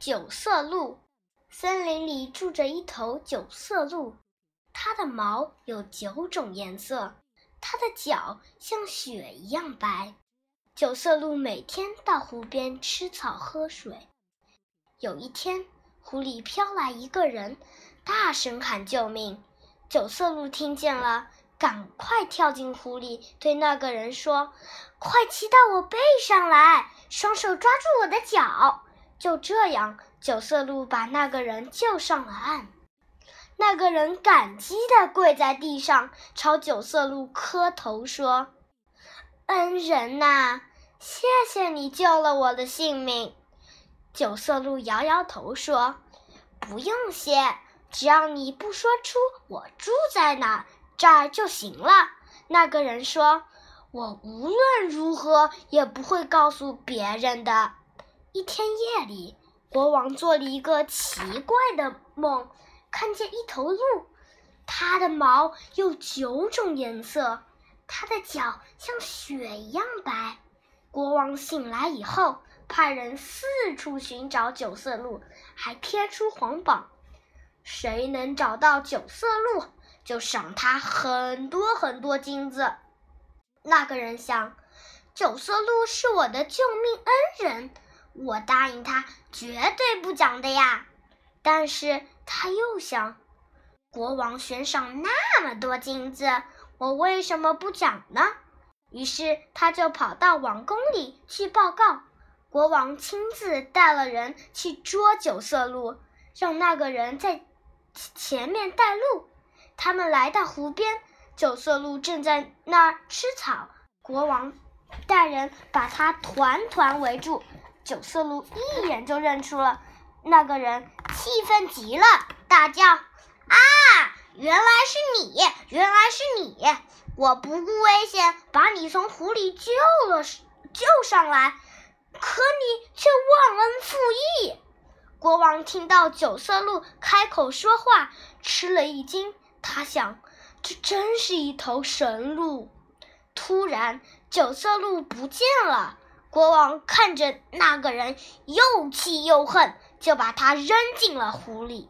九色鹿，森林里住着一头九色鹿，它的毛有九种颜色，它的脚像雪一样白。九色鹿每天到湖边吃草喝水。有一天，湖里飘来一个人，大声喊救命。九色鹿听见了，赶快跳进湖里，对那个人说：“快骑到我背上来，双手抓住我的脚。”就这样，九色鹿把那个人救上了岸。那个人感激地跪在地上，朝九色鹿磕头说：“恩人呐，谢谢你救了我的性命。”九色鹿摇摇头说：“不用谢，只要你不说出我住在哪这儿就行了。”那个人说：“我无论如何也不会告诉别人的。”一天夜里，国王做了一个奇怪的梦，看见一头鹿，它的毛有九种颜色，它的脚像雪一样白。国王醒来以后，派人四处寻找九色鹿，还贴出皇榜，谁能找到九色鹿，就赏他很多很多金子。那个人想，九色鹿是我的救命恩人。我答应他，绝对不讲的呀。但是他又想，国王悬赏那么多金子，我为什么不讲呢？于是他就跑到王宫里去报告。国王亲自带了人去捉九色鹿，让那个人在前面带路。他们来到湖边，九色鹿正在那儿吃草。国王带人把它团团围住。九色鹿一眼就认出了那个人，气愤极了，大叫：“啊，原来是你！原来是你！我不顾危险把你从湖里救了救上来，可你却忘恩负义！”国王听到九色鹿开口说话，吃了一惊。他想，这真是一头神鹿。突然，九色鹿不见了。国王看着那个人，又气又恨，就把他扔进了湖里。